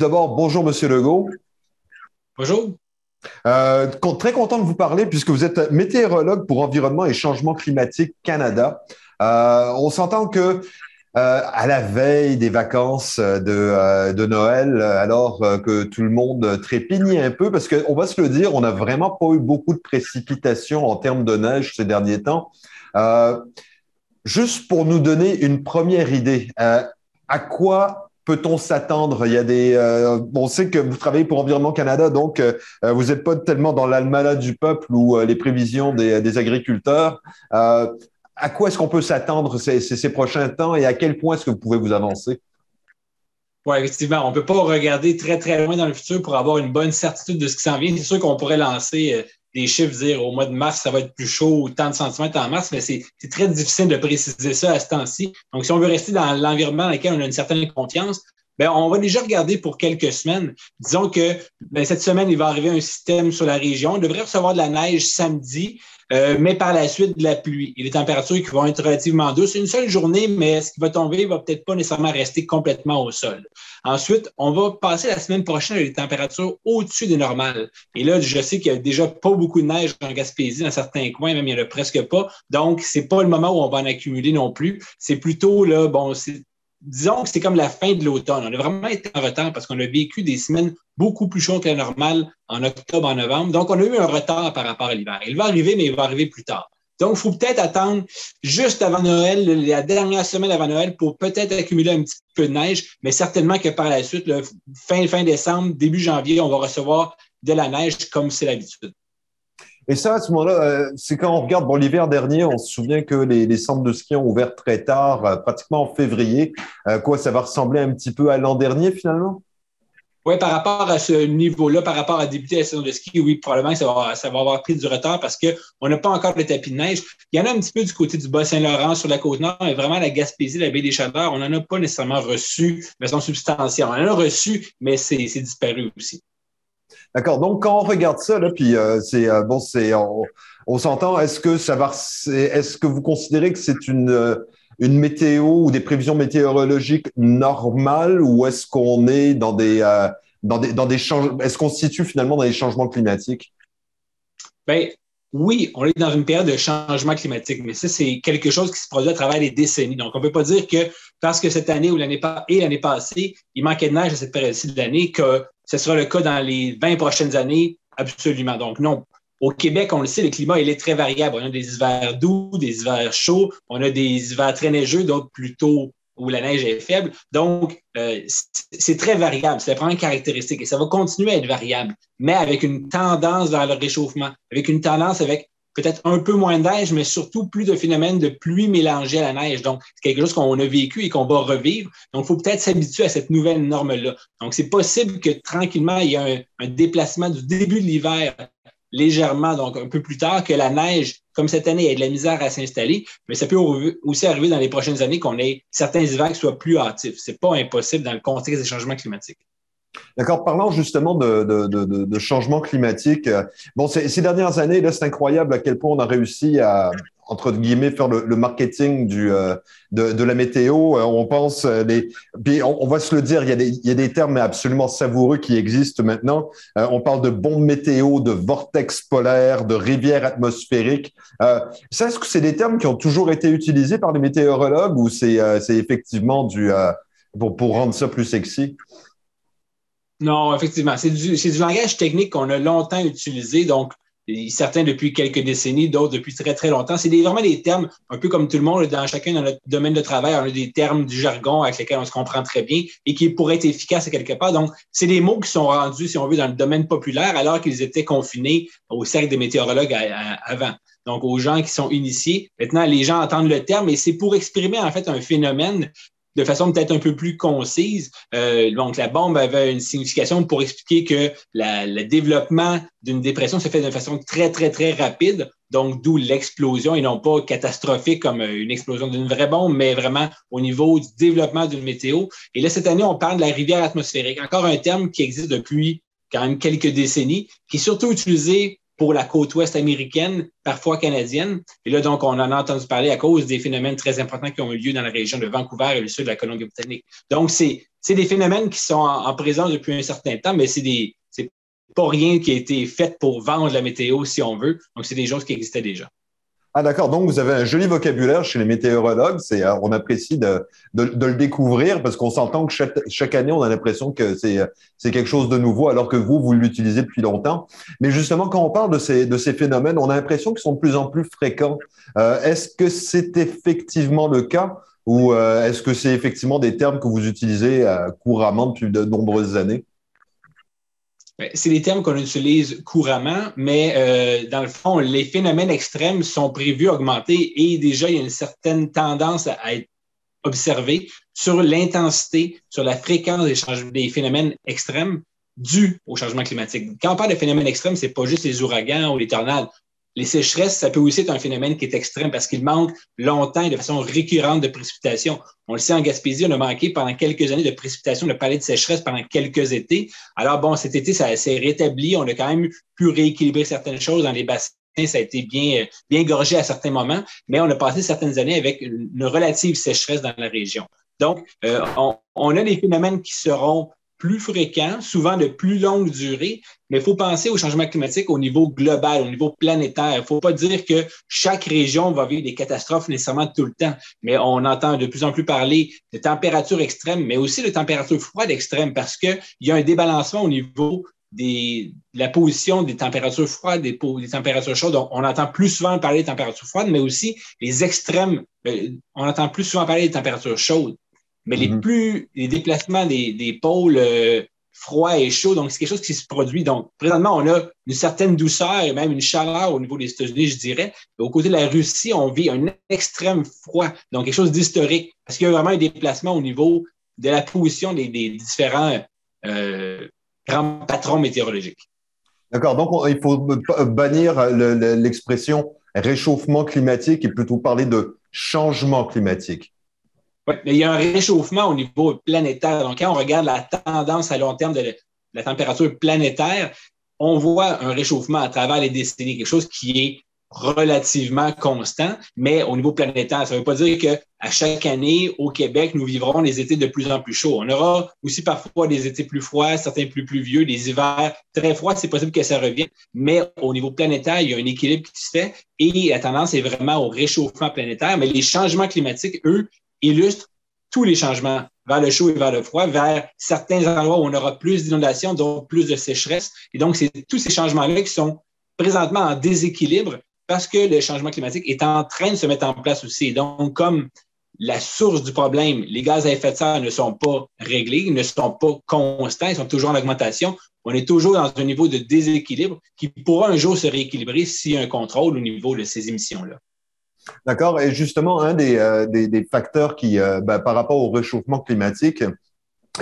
d'abord, bonjour, Monsieur Legault. Bonjour. Euh, très content de vous parler puisque vous êtes météorologue pour Environnement et Changement climatique Canada. Euh, on s'entend que euh, à la veille des vacances de, de Noël, alors que tout le monde trépigne un peu, parce qu'on va se le dire, on n'a vraiment pas eu beaucoup de précipitations en termes de neige ces derniers temps. juste pour nous donner une première idée, à quoi peut-on s'attendre? Il y a des. Euh, on sait que vous travaillez pour Environnement Canada, donc euh, euh, vous n'êtes pas tellement dans l'almanach du peuple ou les prévisions des, agriculteurs. à quoi est-ce qu'on peut s'attendre ces, prochains temps et à quel point est-ce que vous pouvez vous avancer? Oui, effectivement, on ne peut pas regarder très, très loin dans le futur pour avoir une bonne certitude de ce qui s'en vient. C'est sûr qu'on pourrait lancer des chiffres, dire au mois de mars, ça va être plus chaud, tant de centimètres en mars, mais c'est très difficile de préciser ça à ce temps-ci. Donc, si on veut rester dans l'environnement dans lequel on a une certaine confiance, ben, on va déjà regarder pour quelques semaines. Disons que ben, cette semaine, il va arriver un système sur la région. On devrait recevoir de la neige samedi, euh, mais par la suite de la pluie et les températures qui vont être relativement douces. Une seule journée, mais ce qui va tomber va peut-être pas nécessairement rester complètement au sol. Ensuite, on va passer la semaine prochaine avec des températures au-dessus des normales. Et là, je sais qu'il y a déjà pas beaucoup de neige en Gaspésie, dans certains coins, même il n'y en a presque pas. Donc, c'est pas le moment où on va en accumuler non plus. C'est plutôt là, bon, c'est disons que c'est comme la fin de l'automne. On a vraiment été en retard parce qu'on a vécu des semaines beaucoup plus chaudes que la normale en octobre, en novembre. Donc, on a eu un retard par rapport à l'hiver. Il va arriver, mais il va arriver plus tard. Donc, il faut peut-être attendre juste avant Noël, la dernière semaine avant Noël, pour peut-être accumuler un petit peu de neige, mais certainement que par la suite, fin, fin décembre, début janvier, on va recevoir de la neige comme c'est l'habitude. Et ça, à ce moment-là, euh, c'est quand on regarde, bon, l'hiver dernier, on se souvient que les, centres de ski ont ouvert très tard, euh, pratiquement en février. Euh, quoi, ça va ressembler un petit peu à l'an dernier, finalement? Oui, par rapport à ce niveau-là, par rapport à débuter la saison de ski, oui, probablement ça va, ça va avoir pris du retard parce qu'on n'a pas encore le tapis de neige. Il y en a un petit peu du côté du Bas-Saint-Laurent sur la côte nord, mais vraiment la Gaspésie, la baie des Chaleurs, on n'en a pas nécessairement reçu de façon substantielle. On en a reçu, mais c'est disparu aussi. D'accord. Donc, quand on regarde ça, puis euh, c'est euh, bon, c'est on, s'entend. Est-ce que ça va Est-ce que vous considérez que c'est une euh, une météo ou des prévisions météorologiques normales ou est-ce qu'on est dans des dans des dans des changements Est-ce qu'on se situe finalement dans des changements climatiques? Ben oui, on est dans une période de changement climatique, mais ça, c'est quelque chose qui se produit à travers les décennies. Donc, on ne peut pas dire que parce que cette année ou l'année et l'année passée, il manquait de neige à cette période-ci de l'année, que ce sera le cas dans les 20 prochaines années, absolument. Donc, non. Au Québec, on le sait, le climat, il est très variable. On a des hivers doux, des hivers chauds, on a des hivers très neigeux, d'autres plutôt où la neige est faible. Donc, euh, c'est très variable. C'est vraiment une caractéristique et ça va continuer à être variable, mais avec une tendance vers le réchauffement, avec une tendance avec peut-être un peu moins de neige, mais surtout plus de phénomènes de pluie mélangée à la neige. Donc, c'est quelque chose qu'on a vécu et qu'on va revivre. Donc, il faut peut-être s'habituer à cette nouvelle norme-là. Donc, c'est possible que tranquillement, il y ait un, déplacement du début de l'hiver légèrement, donc un peu plus tard, que la neige, comme cette année, ait de la misère à s'installer, mais ça peut aussi arriver dans les prochaines années qu'on ait certains hivers qui soient plus hâtifs. C'est pas impossible dans le contexte des changements climatiques. D'accord. Parlant justement de, changement climatique, euh, bon, ces, dernières années, là, c'est incroyable à quel point on a réussi à, entre guillemets, faire le, marketing euh, de, la météo. Euh, on pense, les, puis on, va se le dire, il y, a des, termes absolument savoureux qui existent maintenant. on parle de bombes météo, de vortex polaire, de rivières atmosphériques. ça, est-ce que c'est des termes qui ont toujours été utilisés par les météorologues ou c'est effectivement du pour rendre ça plus sexy? Non, effectivement. C'est du, du, langage technique qu'on a longtemps utilisé, donc certains depuis quelques décennies, d'autres depuis très, très longtemps. C'est vraiment des termes, un peu comme tout le monde, dans chacun de notre domaine de travail, on a des termes du jargon avec lesquels on se comprend très bien et qui pourraient être efficaces à quelque part. Donc, c'est des mots qui sont rendus, si on veut, dans le domaine populaire alors qu'ils étaient confinés au cercle des météorologues avant. Donc, aux gens qui sont initiés. Maintenant, les gens entendent le terme et c'est pour exprimer en fait un phénomène de façon peut-être un peu plus concise. Euh, donc, la bombe avait une signification pour expliquer que le développement d'une dépression se fait de façon très, très, très rapide. Donc, d'où l'explosion et non pas catastrophique comme euh, une explosion d'une vraie bombe, mais vraiment au niveau du développement d'une météo. Et là, cette année, on parle de la rivière atmosphérique. Encore un terme qui existe depuis quand même quelques décennies, qui est surtout utilisé pour la côte ouest américaine, parfois canadienne. Et là, donc, on en a entendu parler à cause des phénomènes très importants qui ont eu lieu dans la région de Vancouver et le sud de la Colombie-Britannique. Donc, c'est des phénomènes qui sont en, présence depuis un certain temps, mais c'est des pas rien qui a été fait pour vendre la météo, si on veut. Donc, c'est des choses qui existaient déjà. Ah d'accord, donc vous avez un joli vocabulaire chez les météorologues. C'est, euh, on apprécie de, de, de le découvrir parce qu'on s'entend que chaque, année, on a l'impression que c'est, c'est quelque chose de nouveau alors que vous, vous l'utilisez depuis longtemps. Mais justement, quand on parle de ces, de ces phénomènes, on a l'impression qu'ils sont de plus en plus fréquents. Euh, est-ce que c'est effectivement le cas ou euh, est-ce que c'est effectivement des termes que vous utilisez euh, couramment depuis de nombreuses années? Ben, c'est des termes qu'on utilise couramment, mais euh, dans le fond, les phénomènes extrêmes sont prévus augmenter et déjà, il y a une certaine tendance à être observée sur l'intensité, sur la fréquence des, des phénomènes extrêmes dus au changement climatique. Quand on parle de phénomènes extrêmes, c'est pas juste les ouragans ou les tornades. Les sécheresses, ça peut aussi être un phénomène qui est extrême parce qu'il manque longtemps et de façon récurrente de précipitations. On le sait en Gaspésie, on a manqué pendant quelques années de précipitations, de palais de sécheresse pendant quelques étés. Alors bon, cet été, ça s'est rétabli. On a quand même pu rééquilibrer certaines choses dans les bassins. Ça a été bien, bien gorgé à certains moments, mais on a passé certaines années avec une relative sécheresse dans la région. Donc, euh, on, on a des phénomènes qui seront plus fréquents, souvent de plus longue durée, mais il faut penser au changement climatique au niveau global, au niveau planétaire. Il ne faut pas dire que chaque région va vivre des catastrophes nécessairement tout le temps, mais on entend de plus en plus parler de températures extrêmes, mais aussi de températures froides extrêmes parce qu'il y a un débalancement au niveau des, de la position des températures froides, des, températures chaudes. On, entend plus souvent parler des températures froides, mais aussi les extrêmes. Euh, on entend plus souvent parler des températures chaudes. Mais les mm-hmm. plus, les déplacements des, des pôles euh, froids et chauds, donc c'est quelque chose qui se produit. Donc, présentement, on a une certaine douceur et même une chaleur au niveau des États-Unis, je dirais. Mais au côté de la Russie, on vit un extrême froid, donc quelque chose d'historique, parce qu'il y a vraiment un déplacement au niveau de la position des, des différents euh, grands patrons météorologiques. D'accord, donc il faut bannir l'expression réchauffement climatique et plutôt parler de changement climatique. Mais il y a un réchauffement au niveau planétaire. Donc, quand on regarde la tendance à long terme de la température planétaire, on voit un réchauffement à travers les décennies, quelque chose qui est relativement constant, mais au niveau planétaire. Ça ne veut pas dire qu'à chaque année, au Québec, nous vivrons des étés de plus en plus chauds. On aura aussi parfois des étés plus froids, certains plus pluvieux, des hivers très froids. C'est possible que ça revienne, mais au niveau planétaire, il y a un équilibre qui se fait et la tendance est vraiment au réchauffement planétaire. Mais les changements climatiques, eux, illustre tous les changements vers le chaud et vers le froid, vers certains endroits où on aura plus d'inondations, donc plus de sécheresse. Et donc, c'est tous ces changements-là qui sont présentement en déséquilibre parce que le changement climatique est en train de se mettre en place aussi. Donc, comme la source du problème, les gaz à effet de serre ne sont pas réglés, ne sont pas constants, ils sont toujours en augmentation. On est toujours dans un niveau de déséquilibre qui pourra un jour se rééquilibrer s'il y a un contrôle au niveau de ces émissions-là. D'accord? Et justement, un des, euh, facteurs qui, euh, ben, par rapport au réchauffement climatique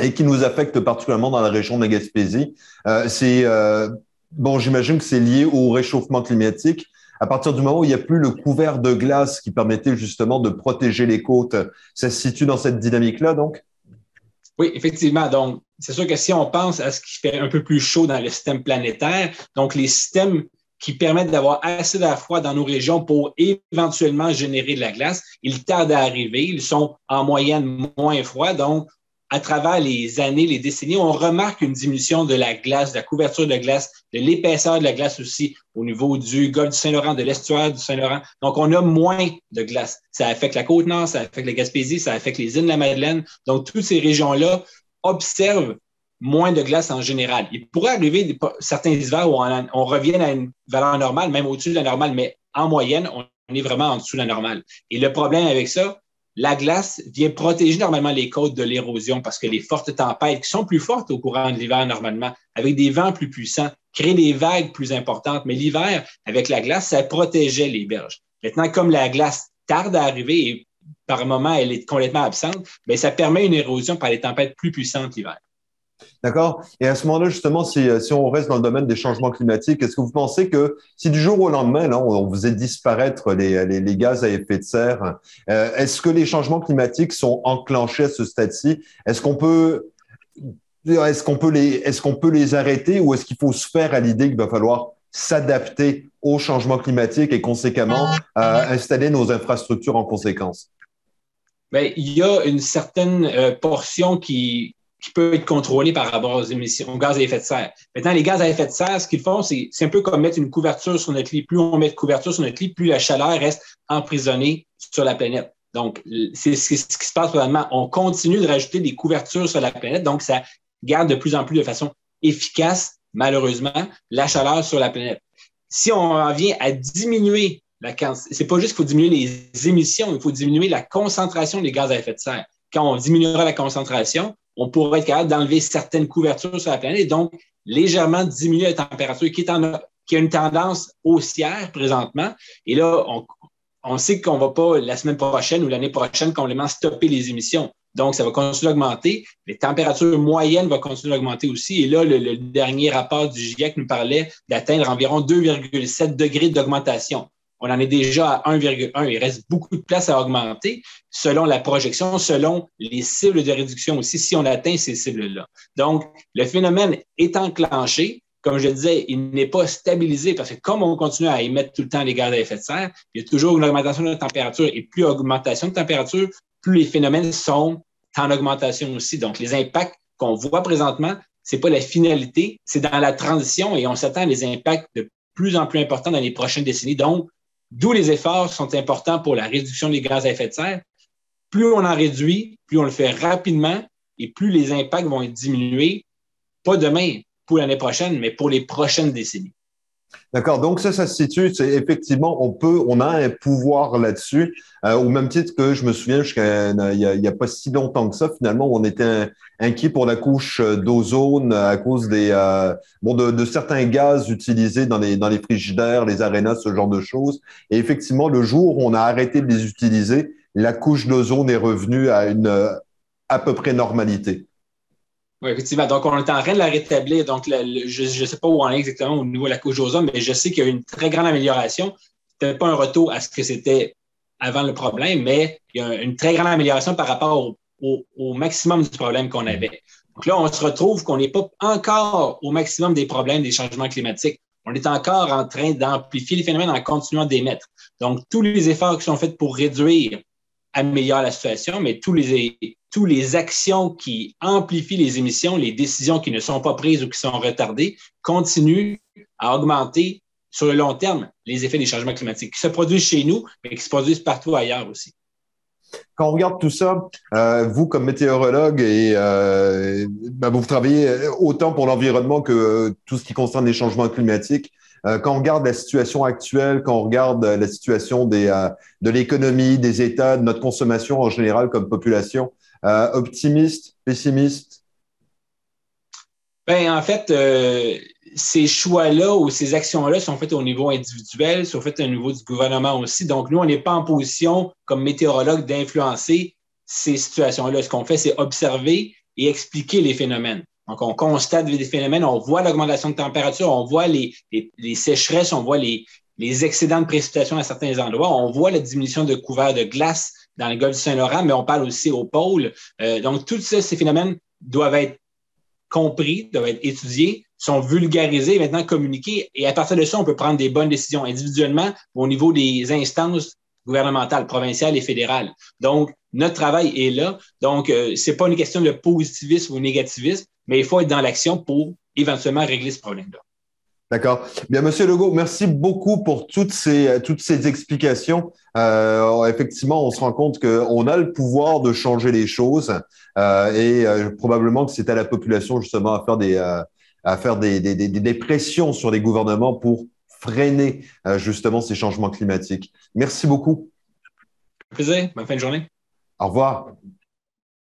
et qui nous affecte particulièrement dans la région de la Gaspésie, euh, c'est, bon, j'imagine que c'est lié au réchauffement climatique. À partir du moment où il n'y a plus le couvert de glace qui permettait justement de protéger les côtes, ça se situe dans cette dynamique-là, donc? Oui, effectivement. Donc, c'est sûr que si on pense à ce qui fait un peu plus chaud dans le système planétaire, donc les systèmes qui permettent d'avoir assez d'air froid dans nos régions pour éventuellement générer de la glace. Ils tardent à arriver. Ils sont en moyenne moins froids. Donc, à travers les années, les décennies, on remarque une diminution de la glace, de la couverture de glace, de l'épaisseur de la glace aussi au niveau du golfe du Saint-Laurent, de l'estuaire du Saint-Laurent. Donc, on a moins de glace. Ça affecte la Côte-Nord, ça affecte la Gaspésie, ça affecte les îles de la Madeleine. Donc, toutes ces régions-là observent moins de glace en général. Il pourrait arriver certains hivers où on, revient à une valeur normale, même au-dessus de la normale, mais en moyenne, on est vraiment en dessous de la normale. Et le problème avec ça, la glace vient protéger normalement les côtes de l'érosion parce que les fortes tempêtes, qui sont plus fortes au courant de l'hiver normalement, avec des vents plus puissants, créent des vagues plus importantes. Mais l'hiver, avec la glace, ça protégeait les berges. Maintenant, comme la glace tarde à arriver et par moment elle est complètement absente, bien, ça permet une érosion par les tempêtes plus puissantes l'hiver. D'accord? Et à ce moment-là, justement, si, si, on reste dans le domaine des changements climatiques, est-ce que vous pensez que si du jour au lendemain, on, faisait disparaître les, gaz à effet de serre, euh, est-ce que les changements climatiques sont enclenchés à ce stade-ci? Est-ce qu'on peut est-ce qu'on peut les est-ce peut les arrêter ou est-ce qu'il faut se faire à l'idée qu'il va falloir s'adapter au changement climatique et conséquemment installer nos infrastructures en conséquence? Bien, il y a une certaine portion qui, qui peut être contrôlé par rapport aux émissions, aux gaz à effet de serre. Maintenant, les gaz à effet de serre, ce qu'ils font, c'est un peu comme mettre une couverture sur notre lit. Plus on met de couverture sur notre lit, plus la chaleur reste emprisonnée sur la planète. Donc, c'est ce qui se passe probablement. On continue de rajouter des couvertures sur la planète, donc ça garde de plus en plus de façon efficace, malheureusement, la chaleur sur la planète. Si on en vient à diminuer la quantité, c'est pas juste qu'il faut diminuer les émissions, il faut diminuer la concentration des gaz à effet de serre. Quand on diminuera la concentration, on pourrait être capable d'enlever certaines couvertures sur la planète et donc légèrement diminuer la température qui, est a une tendance haussière présentement. Et là, on, sait qu'on ne va pas la semaine prochaine ou l'année prochaine complètement stopper les émissions. Donc, ça va continuer d'augmenter. Les températures moyennes vont continuer d'augmenter aussi. Et là, le, dernier rapport du GIEC nous parlait d'atteindre environ 2,7 degrés d'augmentation. On en est déjà à 1,1. Il reste beaucoup de place à augmenter selon la projection, selon les cibles de réduction aussi, si on atteint ces cibles-là. Donc, le phénomène est enclenché. Comme je disais, il n'est pas stabilisé parce que comme on continue à émettre tout le temps les gaz à effet de serre, il y a toujours une augmentation de la température et plus augmentation de température, plus les phénomènes sont en augmentation aussi. Donc, les impacts qu'on voit présentement, c'est pas la finalité, c'est dans la transition et on s'attend à des impacts de plus en plus importants dans les prochaines décennies. Donc, D'où les efforts sont importants pour la réduction des gaz à effet de serre. Plus on en réduit, plus on le fait rapidement et plus les impacts vont être diminués, pas demain, pour l'année prochaine, mais pour les prochaines décennies. D'accord. Donc ça, ça se situe. C'est effectivement, on peut, on a un pouvoir là-dessus. Euh, au même titre que je me souviens, il n'y a, pas si longtemps que ça, finalement, on était inquiet pour la couche d'ozone à cause des, euh, bon, de, certains gaz utilisés dans les dans les frigidaires, les arénas, ce genre de choses. Et effectivement, le jour où on a arrêté de les utiliser, la couche d'ozone est revenue à une à peu près normalité. Oui, effectivement. Donc, on est en train de la rétablir. Donc, je ne sais pas où on est exactement au niveau de la couche d'ozone, mais je sais qu'il y a une très grande amélioration. Ce pas un retour à ce que c'était avant le problème, mais il y a une très grande amélioration par rapport au, maximum du problème qu'on avait. Donc là, on se retrouve qu'on n'est pas encore au maximum des problèmes des changements climatiques. On est encore en train d'amplifier les phénomènes en continuant d'émettre. Donc, tous les efforts qui sont faits pour réduire améliorent la situation, mais tous les, tous les actions qui amplifient les émissions, les décisions qui ne sont pas prises ou qui sont retardées, continuent à augmenter sur le long terme les effets des changements climatiques qui se produisent chez nous, mais qui se produisent partout ailleurs aussi. Quand on regarde tout ça, euh, vous comme météorologue et euh, ben, vous travaillez autant pour l'environnement que tout ce qui concerne les changements climatiques. Euh, quand on regarde la situation actuelle, quand on regarde la situation des, de l'économie, des États, de notre consommation en général comme population, euh, optimiste, pessimiste? Ben, en fait, euh, ces choix-là ou ces actions-là sont faites au niveau individuel, sont faites au niveau du gouvernement aussi. Donc, nous, on n'est pas en position, comme météorologue, d'influencer ces situations-là. Ce qu'on fait, c'est observer et expliquer les phénomènes. Donc, on constate des phénomènes, on voit l'augmentation de température, on voit les, sécheresses, on voit les, excédents de précipitation à certains endroits, on voit la diminution de couverts de glace dans le golfe du Saint-Laurent, mais on parle aussi au pôle. Euh, donc, tous ces phénomènes doivent être compris, doivent être étudiés, sont vulgarisés, maintenant communiqués. Et à partir de ça, on peut prendre des bonnes décisions individuellement au niveau des instances gouvernementales, provinciales et fédérales. Donc, notre travail est là. Donc, euh, c'est pas une question de positivisme ou négativisme, mais il faut être dans l'action pour éventuellement régler ce problème-là. D'accord. Bien, Monsieur Legault, merci beaucoup pour toutes ces, toutes ces explications. Euh, effectivement, on se rend compte qu'on a le pouvoir de changer les choses euh, et euh, probablement que c'est à la population justement à faire des, à faire des, des, des, des, pressions sur les gouvernements pour freiner justement ces changements climatiques. Merci beaucoup. Plaisir. Bonne fin de journée. Au revoir.